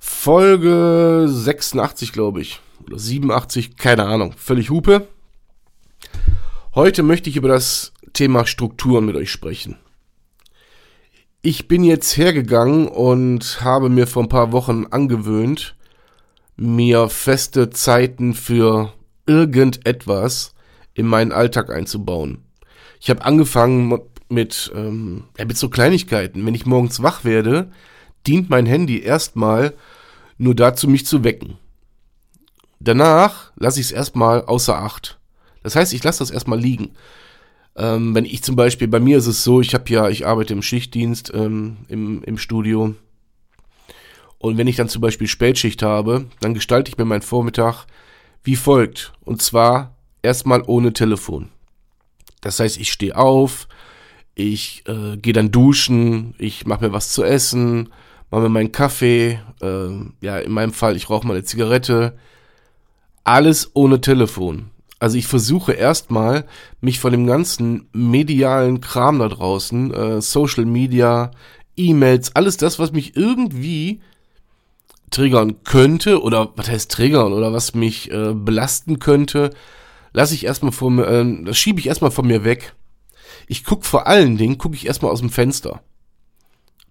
Folge 86, glaube ich. Oder 87, keine Ahnung. Völlig Hupe. Heute möchte ich über das Thema Strukturen mit euch sprechen. Ich bin jetzt hergegangen und habe mir vor ein paar Wochen angewöhnt, mir feste Zeiten für irgendetwas in meinen Alltag einzubauen. Ich habe angefangen mit, ähm, ja, mit so Kleinigkeiten. Wenn ich morgens wach werde, dient mein Handy erstmal nur dazu, mich zu wecken. Danach lasse ich es erstmal außer Acht. Das heißt, ich lasse das erstmal liegen. Ähm, wenn ich zum Beispiel, bei mir ist es so, ich habe ja, ich arbeite im Schichtdienst ähm, im, im Studio. Und wenn ich dann zum Beispiel Spätschicht habe, dann gestalte ich mir meinen Vormittag wie folgt. Und zwar erstmal ohne Telefon. Das heißt, ich stehe auf, ich äh, gehe dann duschen, ich mache mir was zu essen, mache mir meinen Kaffee, äh, ja, in meinem Fall, ich rauche mal eine Zigarette. Alles ohne Telefon. Also ich versuche erstmal, mich von dem ganzen medialen Kram da draußen, äh, Social Media, E-Mails, alles das, was mich irgendwie triggern könnte oder was heißt triggern oder was mich äh, belasten könnte, lasse ich erstmal von mir, äh, das schiebe ich erstmal von mir weg. Ich guck vor allen Dingen, gucke ich erstmal aus dem Fenster.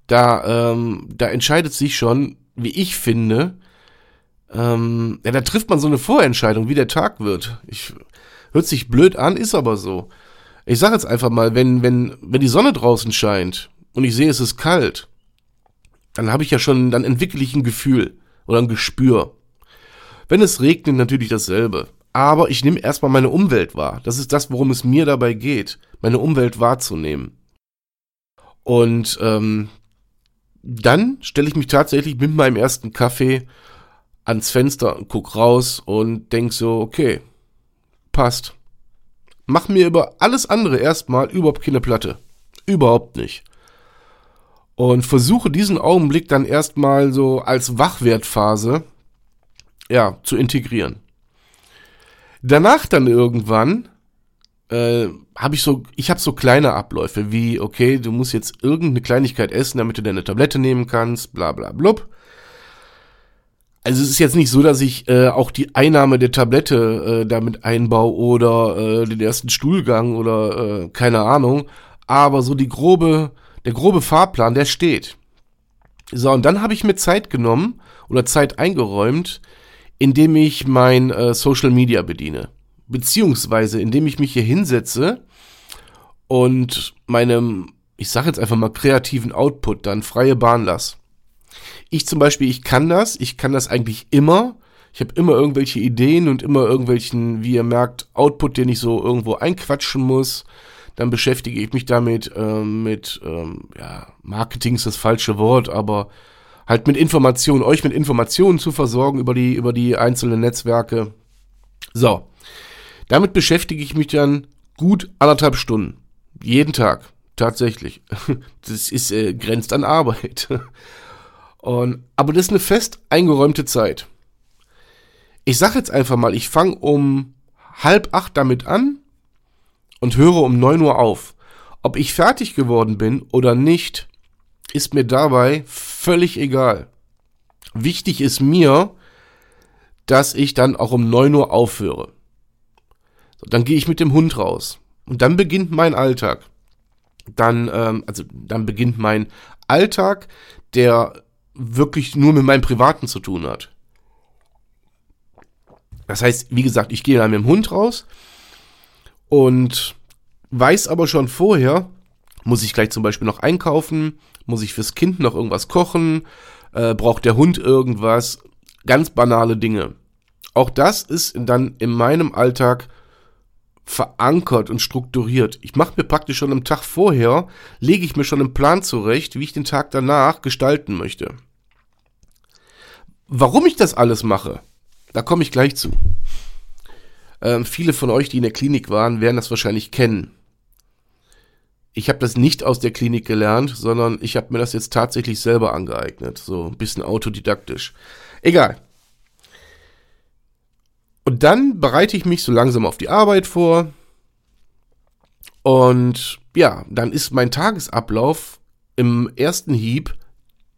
Da, ähm, da entscheidet sich schon, wie ich finde, ähm, ja, da trifft man so eine Vorentscheidung, wie der Tag wird. Ich, hört sich blöd an, ist aber so. Ich sage jetzt einfach mal, wenn, wenn, wenn die Sonne draußen scheint und ich sehe, es ist kalt, dann habe ich ja schon, dann entwickle ich ein Gefühl oder ein Gespür. Wenn es regnet, natürlich dasselbe. Aber ich nehme erstmal meine Umwelt wahr. Das ist das, worum es mir dabei geht, meine Umwelt wahrzunehmen. Und ähm, dann stelle ich mich tatsächlich mit meinem ersten Kaffee ans Fenster und guck raus und denk so, okay, passt. Mach mir über alles andere erstmal überhaupt keine Platte. Überhaupt nicht. Und versuche diesen Augenblick dann erstmal so als Wachwertphase, ja, zu integrieren. Danach dann irgendwann äh, habe ich so, ich habe so kleine Abläufe wie, okay, du musst jetzt irgendeine Kleinigkeit essen, damit du deine Tablette nehmen kannst, bla bla blub. Also es ist jetzt nicht so, dass ich äh, auch die Einnahme der Tablette äh, damit einbaue oder äh, den ersten Stuhlgang oder äh, keine Ahnung. Aber so die grobe, der grobe Fahrplan, der steht. So, und dann habe ich mir Zeit genommen oder Zeit eingeräumt, indem ich mein äh, Social Media bediene. Beziehungsweise indem ich mich hier hinsetze und meinem, ich sage jetzt einfach mal, kreativen Output dann freie Bahn lasse. Ich zum Beispiel, ich kann das, ich kann das eigentlich immer. Ich habe immer irgendwelche Ideen und immer irgendwelchen, wie ihr merkt, Output, den ich so irgendwo einquatschen muss. Dann beschäftige ich mich damit, ähm, mit, ähm, ja, Marketing ist das falsche Wort, aber halt mit Informationen, euch mit Informationen zu versorgen über die, über die einzelnen Netzwerke. So. Damit beschäftige ich mich dann gut anderthalb Stunden. Jeden Tag. Tatsächlich. Das ist, äh, grenzt an Arbeit. Und, aber das ist eine fest eingeräumte Zeit. Ich sag jetzt einfach mal, ich fange um halb acht damit an und höre um neun Uhr auf. Ob ich fertig geworden bin oder nicht, ist mir dabei völlig egal. Wichtig ist mir, dass ich dann auch um 9 Uhr aufhöre. So, dann gehe ich mit dem Hund raus. Und dann beginnt mein Alltag. Dann, ähm, also dann beginnt mein Alltag, der wirklich nur mit meinem Privaten zu tun hat. Das heißt, wie gesagt, ich gehe dann mit dem Hund raus und weiß aber schon vorher, muss ich gleich zum Beispiel noch einkaufen, muss ich fürs Kind noch irgendwas kochen, äh, braucht der Hund irgendwas, ganz banale Dinge. Auch das ist dann in meinem Alltag verankert und strukturiert. Ich mache mir praktisch schon am Tag vorher, lege ich mir schon einen Plan zurecht, wie ich den Tag danach gestalten möchte. Warum ich das alles mache, da komme ich gleich zu. Ähm, viele von euch, die in der Klinik waren, werden das wahrscheinlich kennen. Ich habe das nicht aus der Klinik gelernt, sondern ich habe mir das jetzt tatsächlich selber angeeignet. So ein bisschen autodidaktisch. Egal. Und dann bereite ich mich so langsam auf die Arbeit vor. Und ja, dann ist mein Tagesablauf im ersten Hieb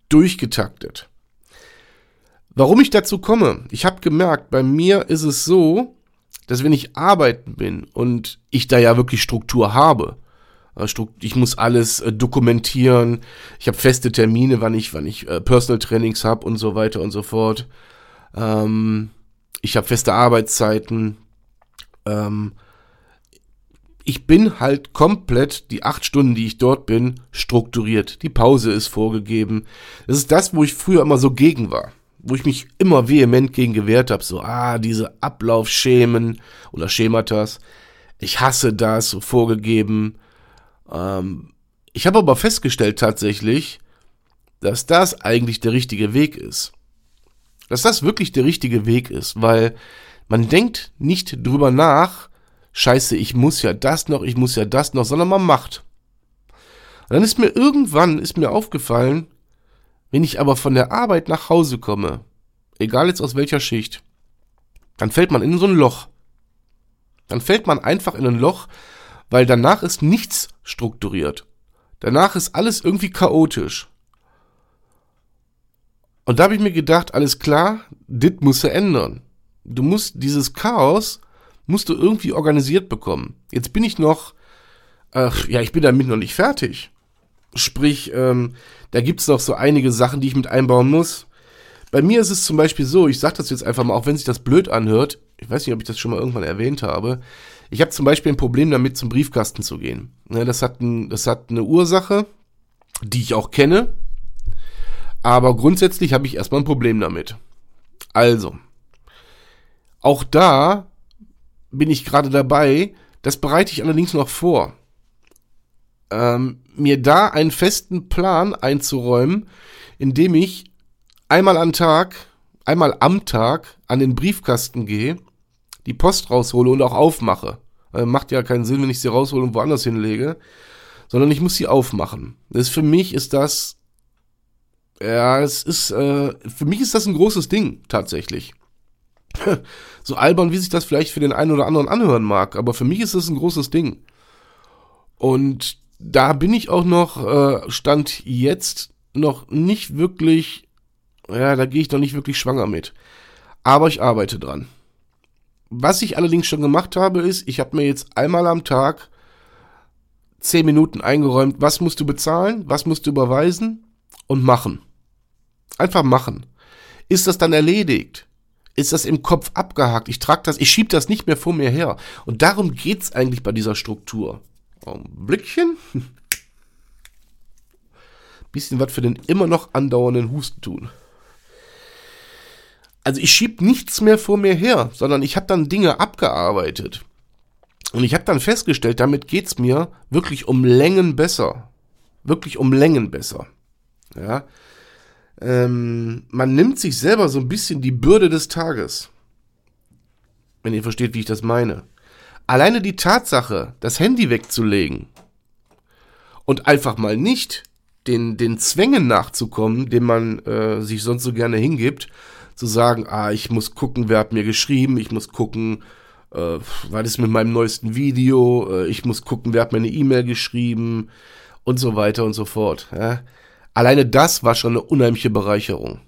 durchgetaktet. Warum ich dazu komme? Ich habe gemerkt, bei mir ist es so, dass wenn ich arbeiten bin und ich da ja wirklich Struktur habe, äh, ich muss alles äh, dokumentieren, ich habe feste Termine, wann ich, wann ich äh, Personal Trainings habe und so weiter und so fort. Ähm, ich habe feste Arbeitszeiten. Ähm, ich bin halt komplett die acht Stunden, die ich dort bin, strukturiert. Die Pause ist vorgegeben. Das ist das, wo ich früher immer so gegen war wo ich mich immer vehement gegen gewehrt habe, so, ah, diese Ablaufschemen oder Schematas, ich hasse das, so vorgegeben. Ähm, ich habe aber festgestellt tatsächlich, dass das eigentlich der richtige Weg ist. Dass das wirklich der richtige Weg ist, weil man denkt nicht drüber nach, scheiße, ich muss ja das noch, ich muss ja das noch, sondern man macht. Und dann ist mir irgendwann, ist mir aufgefallen, wenn ich aber von der Arbeit nach Hause komme, egal jetzt aus welcher Schicht, dann fällt man in so ein Loch. Dann fällt man einfach in ein Loch, weil danach ist nichts strukturiert. Danach ist alles irgendwie chaotisch. Und da habe ich mir gedacht, alles klar, dit muss er ändern. Du musst dieses Chaos, musst du irgendwie organisiert bekommen. Jetzt bin ich noch, ach, ja, ich bin damit noch nicht fertig. Sprich, ähm, da gibt's noch so einige Sachen, die ich mit einbauen muss. Bei mir ist es zum Beispiel so, ich sage das jetzt einfach mal, auch wenn sich das blöd anhört, ich weiß nicht, ob ich das schon mal irgendwann erwähnt habe, ich habe zum Beispiel ein Problem damit, zum Briefkasten zu gehen. Ja, das, hat ein, das hat eine Ursache, die ich auch kenne, aber grundsätzlich habe ich erstmal ein Problem damit. Also, auch da bin ich gerade dabei, das bereite ich allerdings noch vor ähm, mir da einen festen Plan einzuräumen, indem ich einmal am Tag, einmal am Tag an den Briefkasten gehe, die Post raushole und auch aufmache. Äh, macht ja keinen Sinn, wenn ich sie raushole und woanders hinlege, sondern ich muss sie aufmachen. Das ist, für mich ist das, ja, es ist, äh, für mich ist das ein großes Ding, tatsächlich. so albern, wie sich das vielleicht für den einen oder anderen anhören mag, aber für mich ist das ein großes Ding. Und da bin ich auch noch, äh, Stand jetzt, noch nicht wirklich, ja, da gehe ich noch nicht wirklich schwanger mit. Aber ich arbeite dran. Was ich allerdings schon gemacht habe, ist, ich habe mir jetzt einmal am Tag zehn Minuten eingeräumt, was musst du bezahlen, was musst du überweisen und machen. Einfach machen. Ist das dann erledigt? Ist das im Kopf abgehakt? Ich trage das, ich schiebe das nicht mehr vor mir her. Und darum geht's eigentlich bei dieser Struktur. Blickchen. Bisschen was für den immer noch andauernden Husten tun. Also ich schieb nichts mehr vor mir her, sondern ich habe dann Dinge abgearbeitet. Und ich habe dann festgestellt, damit geht's mir wirklich um Längen besser. Wirklich um Längen besser. Ja. Ähm, man nimmt sich selber so ein bisschen die Bürde des Tages. Wenn ihr versteht, wie ich das meine. Alleine die Tatsache, das Handy wegzulegen und einfach mal nicht den, den Zwängen nachzukommen, dem man äh, sich sonst so gerne hingibt, zu sagen, ah, ich muss gucken, wer hat mir geschrieben, ich muss gucken, äh, was ist mit meinem neuesten Video, äh, ich muss gucken, wer hat mir eine E-Mail geschrieben und so weiter und so fort. Ja? Alleine das war schon eine unheimliche Bereicherung.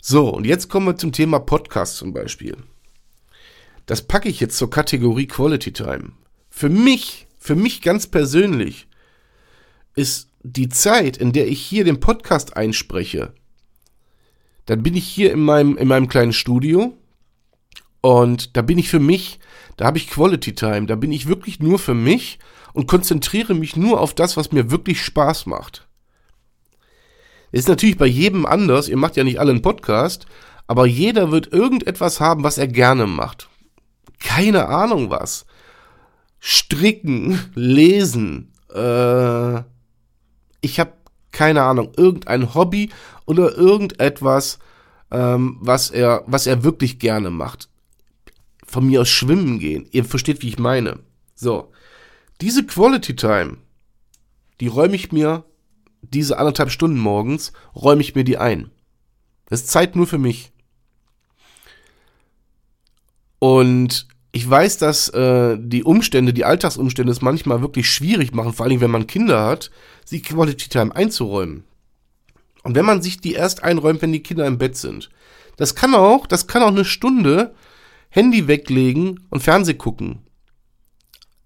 So, und jetzt kommen wir zum Thema Podcast zum Beispiel. Das packe ich jetzt zur Kategorie Quality Time. Für mich, für mich ganz persönlich, ist die Zeit, in der ich hier den Podcast einspreche, dann bin ich hier in meinem, in meinem kleinen Studio und da bin ich für mich, da habe ich Quality Time, da bin ich wirklich nur für mich und konzentriere mich nur auf das, was mir wirklich Spaß macht. Ist natürlich bei jedem anders, ihr macht ja nicht alle einen Podcast, aber jeder wird irgendetwas haben, was er gerne macht. Keine Ahnung was. Stricken, lesen, äh, ich habe keine Ahnung, irgendein Hobby oder irgendetwas, ähm, was er, was er wirklich gerne macht. Von mir aus schwimmen gehen. Ihr versteht, wie ich meine. So. Diese Quality Time, die räume ich mir diese anderthalb Stunden morgens, räume ich mir die ein. Das ist Zeit nur für mich. Und ich weiß, dass äh, die Umstände, die Alltagsumstände es manchmal wirklich schwierig machen, vor allem wenn man Kinder hat, sich Quality Time einzuräumen. Und wenn man sich die erst einräumt, wenn die Kinder im Bett sind. Das kann auch, das kann auch eine Stunde Handy weglegen und Fernseh gucken.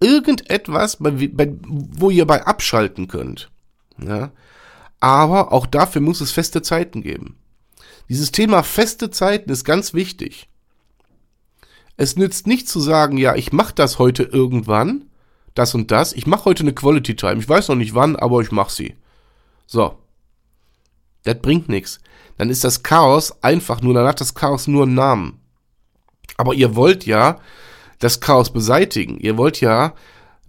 Irgendetwas, bei, bei, wo ihr bei abschalten könnt. Ja? Aber auch dafür muss es feste Zeiten geben. Dieses Thema feste Zeiten ist ganz wichtig. Es nützt nicht zu sagen, ja, ich mache das heute irgendwann, das und das. Ich mache heute eine Quality Time. Ich weiß noch nicht wann, aber ich mache sie. So. Das bringt nichts. Dann ist das Chaos einfach nur, dann hat das Chaos nur einen Namen. Aber ihr wollt ja das Chaos beseitigen. Ihr wollt ja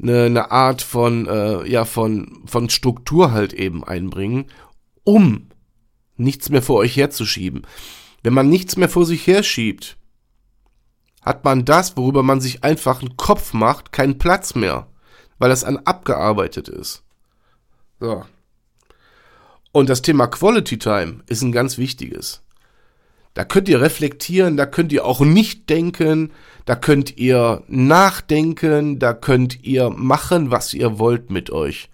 eine, eine Art von, äh, ja, von, von Struktur halt eben einbringen, um nichts mehr vor euch herzuschieben. Wenn man nichts mehr vor sich herschiebt, hat man das, worüber man sich einfach einen Kopf macht, keinen Platz mehr, weil das an abgearbeitet ist. So. Und das Thema Quality Time ist ein ganz wichtiges. Da könnt ihr reflektieren, da könnt ihr auch nicht denken, da könnt ihr nachdenken, da könnt ihr machen, was ihr wollt mit euch.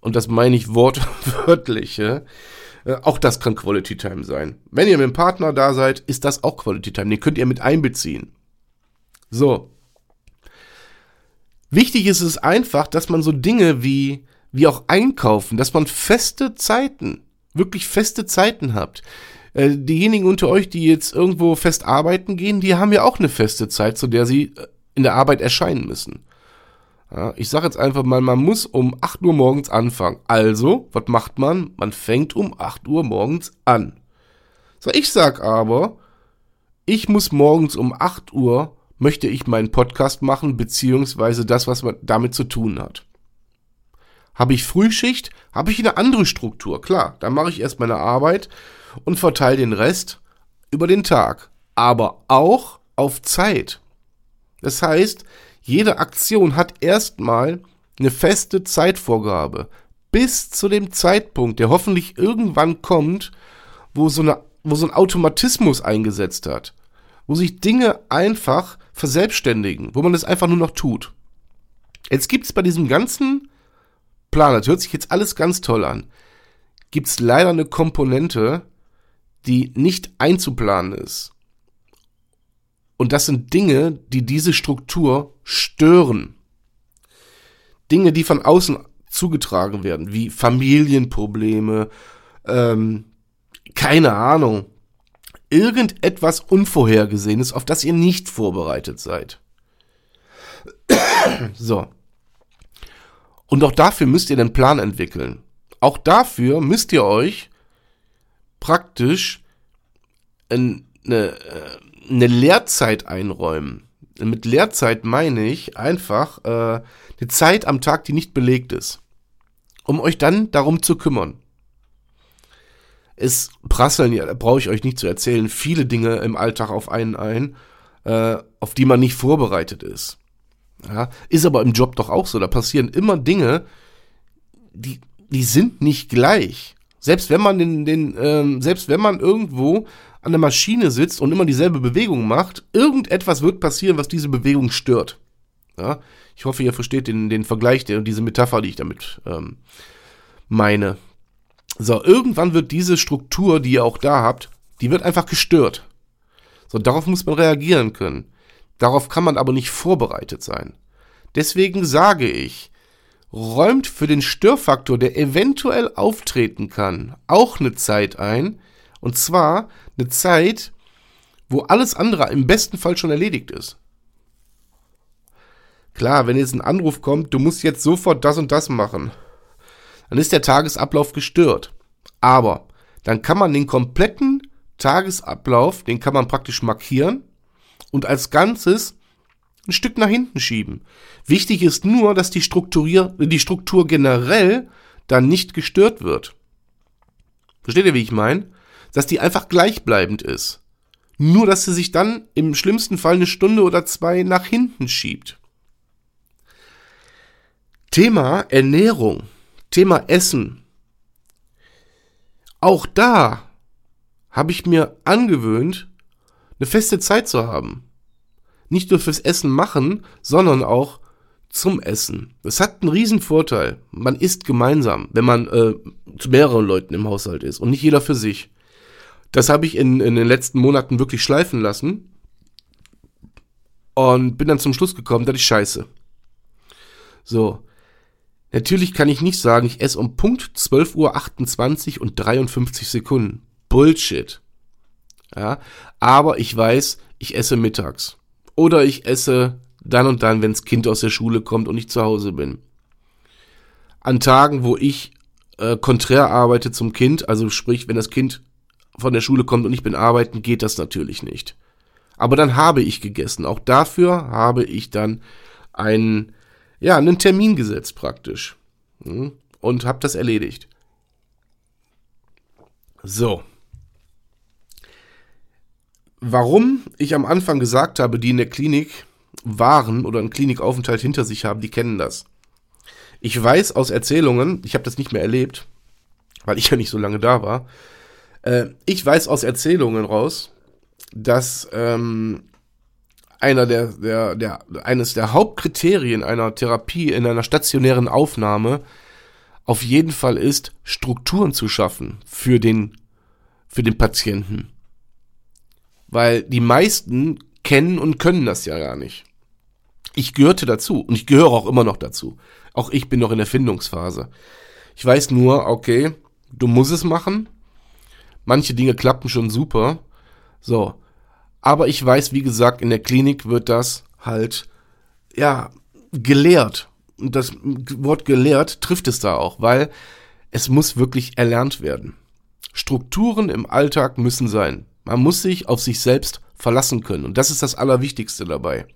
Und das meine ich wortwörtlich. Ja? Äh, auch das kann Quality Time sein. Wenn ihr mit dem Partner da seid, ist das auch Quality Time. Den könnt ihr mit einbeziehen. So. Wichtig ist es einfach, dass man so Dinge wie, wie auch einkaufen, dass man feste Zeiten, wirklich feste Zeiten habt. Äh, diejenigen unter euch, die jetzt irgendwo fest arbeiten gehen, die haben ja auch eine feste Zeit, zu der sie äh, in der Arbeit erscheinen müssen. Ja, ich sage jetzt einfach mal, man muss um 8 Uhr morgens anfangen. Also, was macht man? Man fängt um 8 Uhr morgens an. So, ich sag aber, ich muss morgens um 8 Uhr, möchte ich meinen Podcast machen, beziehungsweise das, was man damit zu tun hat. Habe ich Frühschicht, habe ich eine andere Struktur, klar. Dann mache ich erst meine Arbeit und verteile den Rest über den Tag, aber auch auf Zeit. Das heißt, jede Aktion hat erstmal eine feste Zeitvorgabe bis zu dem Zeitpunkt, der hoffentlich irgendwann kommt, wo so, eine, wo so ein Automatismus eingesetzt hat, wo sich Dinge einfach verselbstständigen, wo man es einfach nur noch tut. Jetzt gibt es bei diesem ganzen Plan, das hört sich jetzt alles ganz toll an, gibt es leider eine Komponente, die nicht einzuplanen ist. Und das sind Dinge, die diese Struktur stören. Dinge, die von außen zugetragen werden, wie Familienprobleme, ähm, keine Ahnung, irgendetwas Unvorhergesehenes, auf das ihr nicht vorbereitet seid. so. Und auch dafür müsst ihr den Plan entwickeln. Auch dafür müsst ihr euch praktisch eine, äh, eine Lehrzeit einräumen. Mit Lehrzeit meine ich einfach äh, eine Zeit am Tag, die nicht belegt ist, um euch dann darum zu kümmern. Es prasseln, ja, brauche ich euch nicht zu erzählen, viele Dinge im Alltag auf einen ein, äh, auf die man nicht vorbereitet ist. Ja, ist aber im Job doch auch so. Da passieren immer Dinge, die, die sind nicht gleich. Selbst wenn man den, den ähm, selbst wenn man irgendwo an der Maschine sitzt und immer dieselbe Bewegung macht, irgendetwas wird passieren, was diese Bewegung stört. Ja? Ich hoffe, ihr versteht den, den Vergleich, der, diese Metapher, die ich damit ähm, meine. So, irgendwann wird diese Struktur, die ihr auch da habt, die wird einfach gestört. So, darauf muss man reagieren können. Darauf kann man aber nicht vorbereitet sein. Deswegen sage ich, räumt für den Störfaktor, der eventuell auftreten kann, auch eine Zeit ein. Und zwar eine Zeit, wo alles andere im besten Fall schon erledigt ist. Klar, wenn jetzt ein Anruf kommt, du musst jetzt sofort das und das machen, dann ist der Tagesablauf gestört. Aber dann kann man den kompletten Tagesablauf, den kann man praktisch markieren und als Ganzes ein Stück nach hinten schieben. Wichtig ist nur, dass die, Strukturier, die Struktur generell dann nicht gestört wird. Versteht ihr, wie ich meine? Dass die einfach gleichbleibend ist. Nur, dass sie sich dann im schlimmsten Fall eine Stunde oder zwei nach hinten schiebt. Thema Ernährung, Thema Essen. Auch da habe ich mir angewöhnt, eine feste Zeit zu haben. Nicht nur fürs Essen machen, sondern auch zum Essen. Das hat einen riesen Vorteil. Man isst gemeinsam, wenn man äh, zu mehreren Leuten im Haushalt ist und nicht jeder für sich. Das habe ich in, in den letzten Monaten wirklich schleifen lassen und bin dann zum Schluss gekommen, das ist scheiße. So. Natürlich kann ich nicht sagen, ich esse um Punkt 12.28 Uhr und 53 Sekunden. Bullshit. Ja, aber ich weiß, ich esse mittags. Oder ich esse dann und dann, wenn das Kind aus der Schule kommt und ich zu Hause bin. An Tagen, wo ich äh, konträr arbeite zum Kind, also sprich, wenn das Kind von der Schule kommt und ich bin arbeiten, geht das natürlich nicht. Aber dann habe ich gegessen. Auch dafür habe ich dann einen, ja, einen Termin gesetzt praktisch. Hm, und habe das erledigt. So. Warum ich am Anfang gesagt habe, die in der Klinik waren oder einen Klinikaufenthalt hinter sich haben, die kennen das. Ich weiß aus Erzählungen, ich habe das nicht mehr erlebt, weil ich ja nicht so lange da war, äh, ich weiß aus Erzählungen raus, dass ähm, einer der, der, der, eines der Hauptkriterien einer Therapie in einer stationären Aufnahme auf jeden Fall ist, Strukturen zu schaffen für den, für den Patienten. Weil die meisten kennen und können das ja gar nicht. Ich gehörte dazu und ich gehöre auch immer noch dazu. Auch ich bin noch in der Findungsphase. Ich weiß nur, okay, du musst es machen, Manche Dinge klappen schon super. So. Aber ich weiß, wie gesagt, in der Klinik wird das halt, ja, gelehrt. Und das Wort gelehrt trifft es da auch, weil es muss wirklich erlernt werden. Strukturen im Alltag müssen sein. Man muss sich auf sich selbst verlassen können. Und das ist das Allerwichtigste dabei.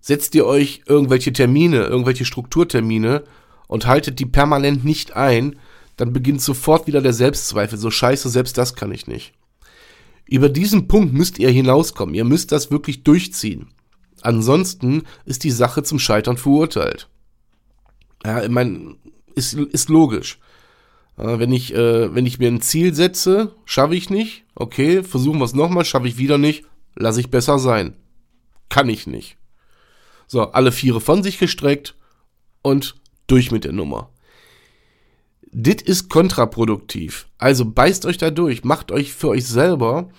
Setzt ihr euch irgendwelche Termine, irgendwelche Strukturtermine und haltet die permanent nicht ein, dann beginnt sofort wieder der Selbstzweifel. So scheiße, selbst das kann ich nicht. Über diesen Punkt müsst ihr hinauskommen. Ihr müsst das wirklich durchziehen. Ansonsten ist die Sache zum Scheitern verurteilt. Ja, ich meine, ist, ist logisch. Ja, wenn ich, äh, wenn ich mir ein Ziel setze, schaffe ich nicht. Okay, versuchen wir es nochmal, schaffe ich wieder nicht. Lass ich besser sein. Kann ich nicht. So, alle Viere von sich gestreckt und durch mit der Nummer dit ist kontraproduktiv. Also beißt euch da durch, macht euch für euch selber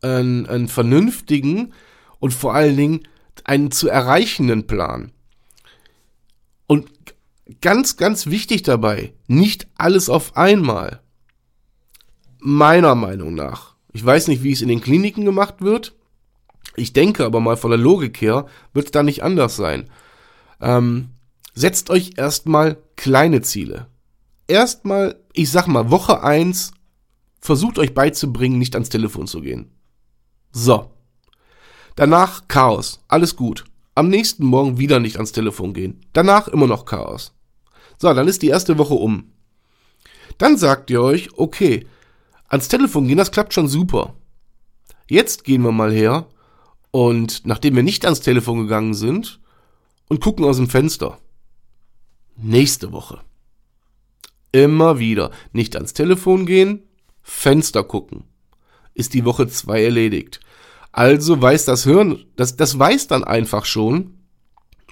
einen, einen vernünftigen und vor allen Dingen einen zu erreichenden Plan. Ganz, ganz wichtig dabei, nicht alles auf einmal. Meiner Meinung nach. Ich weiß nicht, wie es in den Kliniken gemacht wird. Ich denke aber mal von der Logik her, wird es da nicht anders sein. Ähm, setzt euch erstmal kleine Ziele erstmal, ich sag mal, Woche eins versucht euch beizubringen, nicht ans Telefon zu gehen. So. Danach Chaos. Alles gut. Am nächsten Morgen wieder nicht ans Telefon gehen. Danach immer noch Chaos. So, dann ist die erste Woche um. Dann sagt ihr euch, okay, ans Telefon gehen, das klappt schon super. Jetzt gehen wir mal her und nachdem wir nicht ans Telefon gegangen sind und gucken aus dem Fenster. Nächste Woche. Immer wieder. Nicht ans Telefon gehen, Fenster gucken. Ist die Woche zwei erledigt. Also weiß das Hirn, das, das weiß dann einfach schon,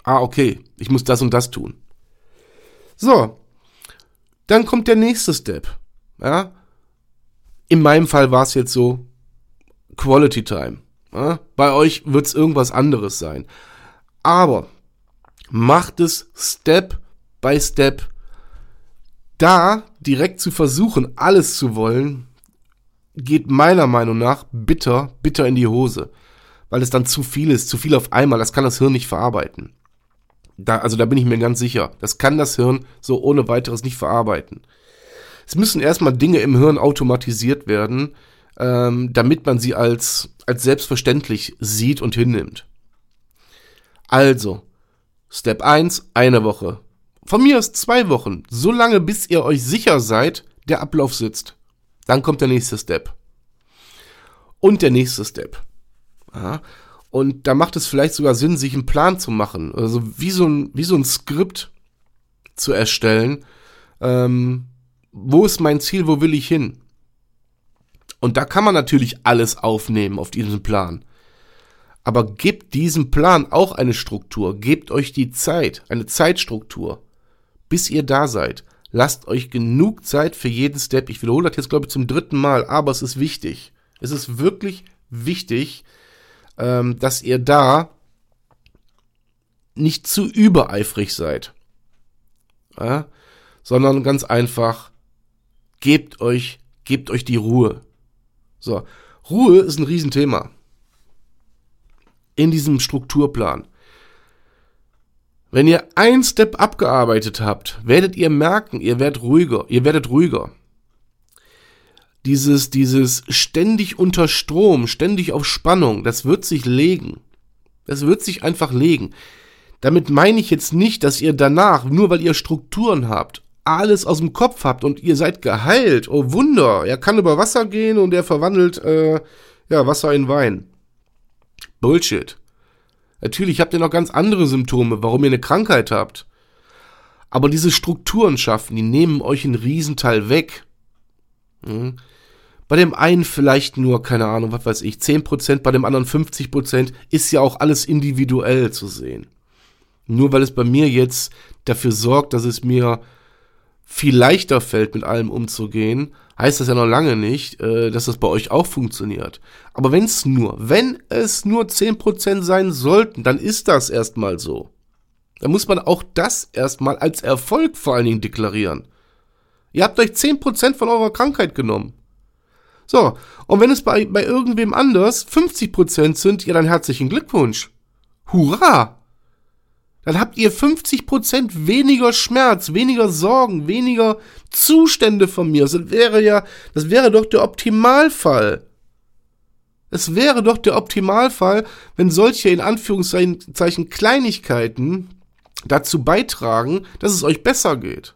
ah, okay, ich muss das und das tun. So. Dann kommt der nächste Step. Ja? In meinem Fall war es jetzt so Quality Time. Ja? Bei euch wird es irgendwas anderes sein. Aber macht es Step by Step. Da direkt zu versuchen, alles zu wollen, geht meiner Meinung nach bitter, bitter in die Hose. Weil es dann zu viel ist, zu viel auf einmal. Das kann das Hirn nicht verarbeiten. Da, also da bin ich mir ganz sicher. Das kann das Hirn so ohne weiteres nicht verarbeiten. Es müssen erstmal Dinge im Hirn automatisiert werden, ähm, damit man sie als, als selbstverständlich sieht und hinnimmt. Also, Step 1, eine Woche. Von mir aus zwei Wochen. So lange, bis ihr euch sicher seid, der Ablauf sitzt. Dann kommt der nächste Step. Und der nächste Step. Ja, und da macht es vielleicht sogar Sinn, sich einen Plan zu machen. Also wie so ein, wie so ein Skript zu erstellen. Ähm, wo ist mein Ziel, wo will ich hin? Und da kann man natürlich alles aufnehmen auf diesem Plan. Aber gebt diesem Plan auch eine Struktur. Gebt euch die Zeit, eine Zeitstruktur, bis ihr da seid. Lasst euch genug Zeit für jeden Step. Ich wiederhole das jetzt, glaube ich, zum dritten Mal, aber es ist wichtig. Es ist wirklich wichtig, ähm, dass ihr da nicht zu übereifrig seid, ja? sondern ganz einfach gebt euch, gebt euch die Ruhe. So, Ruhe ist ein Riesenthema in diesem Strukturplan. Wenn ihr ein Step abgearbeitet habt, werdet ihr merken, ihr werdet ruhiger, ihr werdet ruhiger dieses, dieses ständig unter Strom, ständig auf Spannung, das wird sich legen. Das wird sich einfach legen. Damit meine ich jetzt nicht, dass ihr danach, nur weil ihr Strukturen habt, alles aus dem Kopf habt und ihr seid geheilt. Oh Wunder, er kann über Wasser gehen und er verwandelt äh, ja, Wasser in Wein. Bullshit. Natürlich habt ihr noch ganz andere Symptome, warum ihr eine Krankheit habt. Aber diese Strukturen schaffen, die nehmen euch einen Riesenteil weg. Hm? Bei dem einen vielleicht nur, keine Ahnung, was weiß ich, 10%, bei dem anderen 50%, ist ja auch alles individuell zu sehen. Nur weil es bei mir jetzt dafür sorgt, dass es mir viel leichter fällt, mit allem umzugehen, heißt das ja noch lange nicht, äh, dass das bei euch auch funktioniert. Aber wenn es nur, wenn es nur 10% sein sollten, dann ist das erstmal so. Dann muss man auch das erstmal als Erfolg vor allen Dingen deklarieren. Ihr habt euch 10% von eurer Krankheit genommen. So, und wenn es bei, bei irgendwem anders 50% sind, ja dann herzlichen Glückwunsch. Hurra! Dann habt ihr 50% weniger Schmerz, weniger Sorgen, weniger Zustände von mir. Das wäre ja, das wäre doch der Optimalfall. Es wäre doch der Optimalfall, wenn solche in Anführungszeichen Kleinigkeiten dazu beitragen, dass es euch besser geht.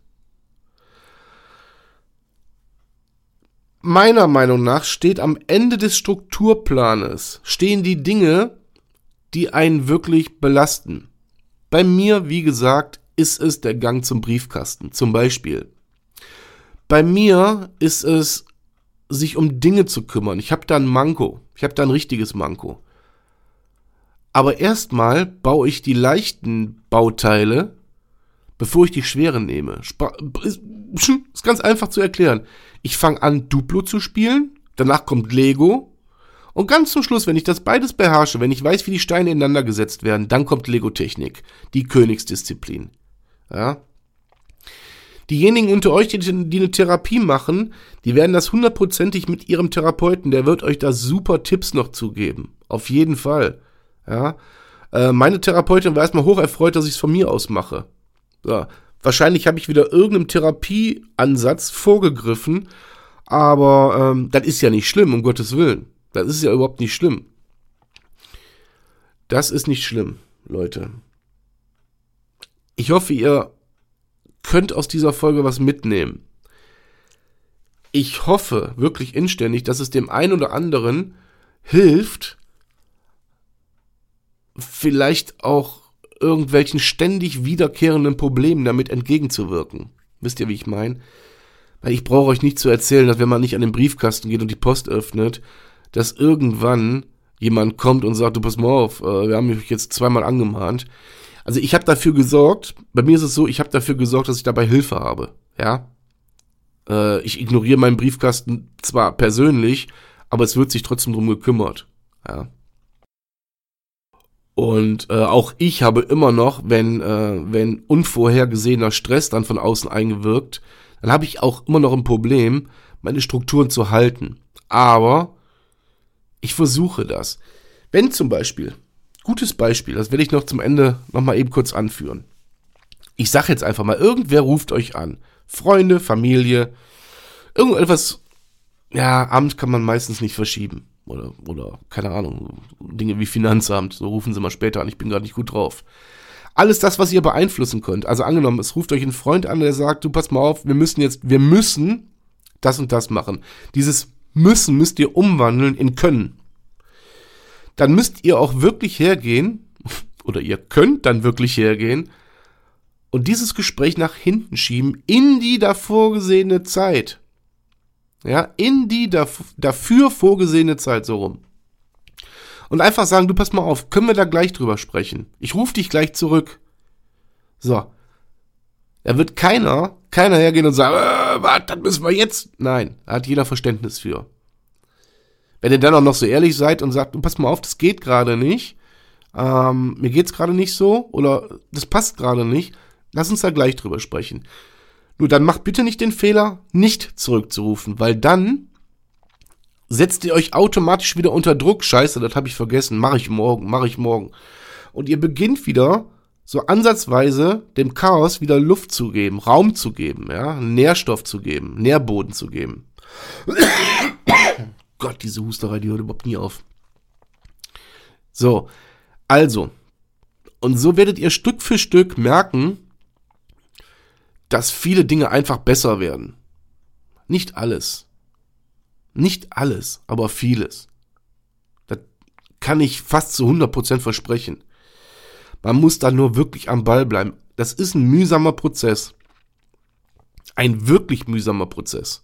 Meiner Meinung nach steht am Ende des Strukturplanes, stehen die Dinge, die einen wirklich belasten. Bei mir, wie gesagt, ist es der Gang zum Briefkasten, zum Beispiel. Bei mir ist es, sich um Dinge zu kümmern. Ich habe da ein Manko. Ich habe da ein richtiges Manko. Aber erstmal baue ich die leichten Bauteile, bevor ich die schweren nehme. Sp ist, ist ganz einfach zu erklären. Ich fange an, Duplo zu spielen, danach kommt Lego. Und ganz zum Schluss, wenn ich das beides beherrsche, wenn ich weiß, wie die Steine ineinander gesetzt werden, dann kommt Lego-Technik, die Königsdisziplin. Ja. Diejenigen unter euch, die, die eine Therapie machen, die werden das hundertprozentig mit ihrem Therapeuten, der wird euch da super Tipps noch zugeben. Auf jeden Fall. Ja. Äh, meine Therapeutin war erstmal hoch erfreut, dass ich es von mir aus mache. So. Wahrscheinlich habe ich wieder irgendeinem Therapieansatz vorgegriffen, aber ähm, das ist ja nicht schlimm, um Gottes Willen. Das ist ja überhaupt nicht schlimm. Das ist nicht schlimm, Leute. Ich hoffe, ihr könnt aus dieser Folge was mitnehmen. Ich hoffe wirklich inständig, dass es dem einen oder anderen hilft, vielleicht auch irgendwelchen ständig wiederkehrenden Problemen damit entgegenzuwirken. Wisst ihr, wie ich meine? Weil ich brauche euch nicht zu erzählen, dass wenn man nicht an den Briefkasten geht und die Post öffnet, dass irgendwann jemand kommt und sagt, du pass mal auf, äh, wir haben mich jetzt zweimal angemahnt. Also ich habe dafür gesorgt, bei mir ist es so, ich habe dafür gesorgt, dass ich dabei Hilfe habe. Ja, Äh, ich ignoriere meinen Briefkasten zwar persönlich, aber es wird sich trotzdem drum gekümmert. Ja. Und äh, auch ich habe immer noch, wenn, äh, wenn unvorhergesehener Stress dann von außen eingewirkt, dann habe ich auch immer noch ein Problem, meine Strukturen zu halten. Aber ich versuche das. Wenn zum Beispiel, gutes Beispiel, das werde ich noch zum Ende nochmal eben kurz anführen. Ich sage jetzt einfach mal, irgendwer ruft euch an. Freunde, Familie, irgendetwas, ja, Amt kann man meistens nicht verschieben. Oder, oder, keine Ahnung, Dinge wie Finanzamt, so rufen sie mal später an, ich bin gerade nicht gut drauf. Alles das, was ihr beeinflussen könnt. Also angenommen, es ruft euch ein Freund an, der sagt, du pass mal auf, wir müssen jetzt, wir müssen das und das machen. Dieses müssen müsst ihr umwandeln in können. Dann müsst ihr auch wirklich hergehen, oder ihr könnt dann wirklich hergehen und dieses Gespräch nach hinten schieben in die davor gesehene Zeit. Ja, in die dafür vorgesehene Zeit so rum. Und einfach sagen, du pass mal auf, können wir da gleich drüber sprechen? Ich rufe dich gleich zurück. So. Da wird keiner, keiner hergehen und sagen, äh, warte, das müssen wir jetzt. Nein, da hat jeder Verständnis für. Wenn ihr dann auch noch so ehrlich seid und sagt, du pass mal auf, das geht gerade nicht, ähm, mir geht's gerade nicht so oder das passt gerade nicht, lass uns da gleich drüber sprechen. Nur dann macht bitte nicht den Fehler, nicht zurückzurufen, weil dann setzt ihr euch automatisch wieder unter Druck. Scheiße, das habe ich vergessen. Mache ich morgen, mache ich morgen. Und ihr beginnt wieder so ansatzweise dem Chaos wieder Luft zu geben, Raum zu geben, ja, Nährstoff zu geben, Nährboden zu geben. Gott, diese Husterei, die hört überhaupt nie auf. So, also, und so werdet ihr Stück für Stück merken, dass viele Dinge einfach besser werden. Nicht alles. Nicht alles, aber vieles. Das kann ich fast zu 100% versprechen. Man muss da nur wirklich am Ball bleiben. Das ist ein mühsamer Prozess. Ein wirklich mühsamer Prozess.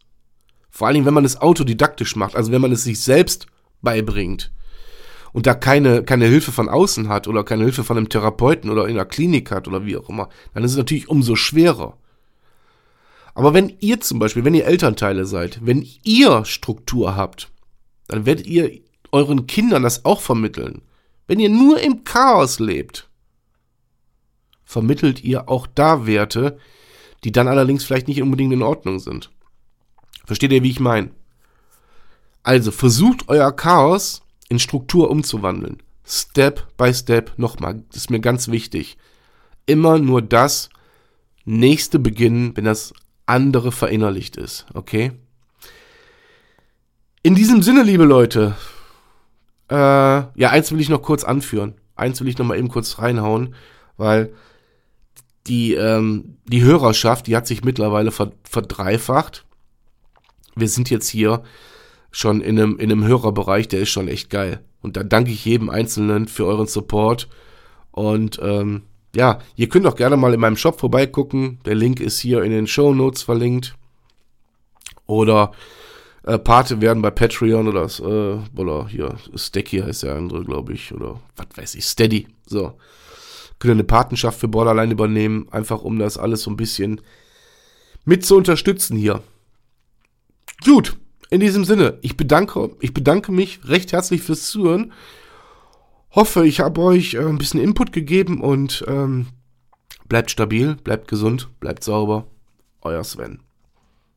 Vor allen Dingen, wenn man es autodidaktisch macht, also wenn man es sich selbst beibringt und da keine, keine Hilfe von außen hat oder keine Hilfe von einem Therapeuten oder in einer Klinik hat oder wie auch immer, dann ist es natürlich umso schwerer. Aber wenn ihr zum Beispiel, wenn ihr Elternteile seid, wenn ihr Struktur habt, dann werdet ihr euren Kindern das auch vermitteln. Wenn ihr nur im Chaos lebt, vermittelt ihr auch da Werte, die dann allerdings vielleicht nicht unbedingt in Ordnung sind. Versteht ihr, wie ich meine? Also versucht euer Chaos in Struktur umzuwandeln. Step by Step nochmal. Das ist mir ganz wichtig. Immer nur das nächste beginnen, wenn das andere verinnerlicht ist. Okay? In diesem Sinne, liebe Leute, äh, ja, eins will ich noch kurz anführen. Eins will ich noch mal eben kurz reinhauen, weil die, ähm, die Hörerschaft, die hat sich mittlerweile verdreifacht. Wir sind jetzt hier schon in einem, in einem Hörerbereich, der ist schon echt geil. Und da danke ich jedem Einzelnen für euren Support. Und ähm, ja, ihr könnt auch gerne mal in meinem Shop vorbeigucken. Der Link ist hier in den Show Notes verlinkt. Oder äh, Pate werden bei Patreon oder, äh, oder hier, Stecky heißt der andere, glaube ich. Oder was weiß ich, Steady. So. Könnt ihr eine Patenschaft für Borderline übernehmen, einfach um das alles so ein bisschen mit zu unterstützen hier. Gut, in diesem Sinne, ich bedanke, ich bedanke mich recht herzlich fürs Zuhören hoffe, ich habe euch äh, ein bisschen Input gegeben und ähm, bleibt stabil, bleibt gesund, bleibt sauber. Euer Sven.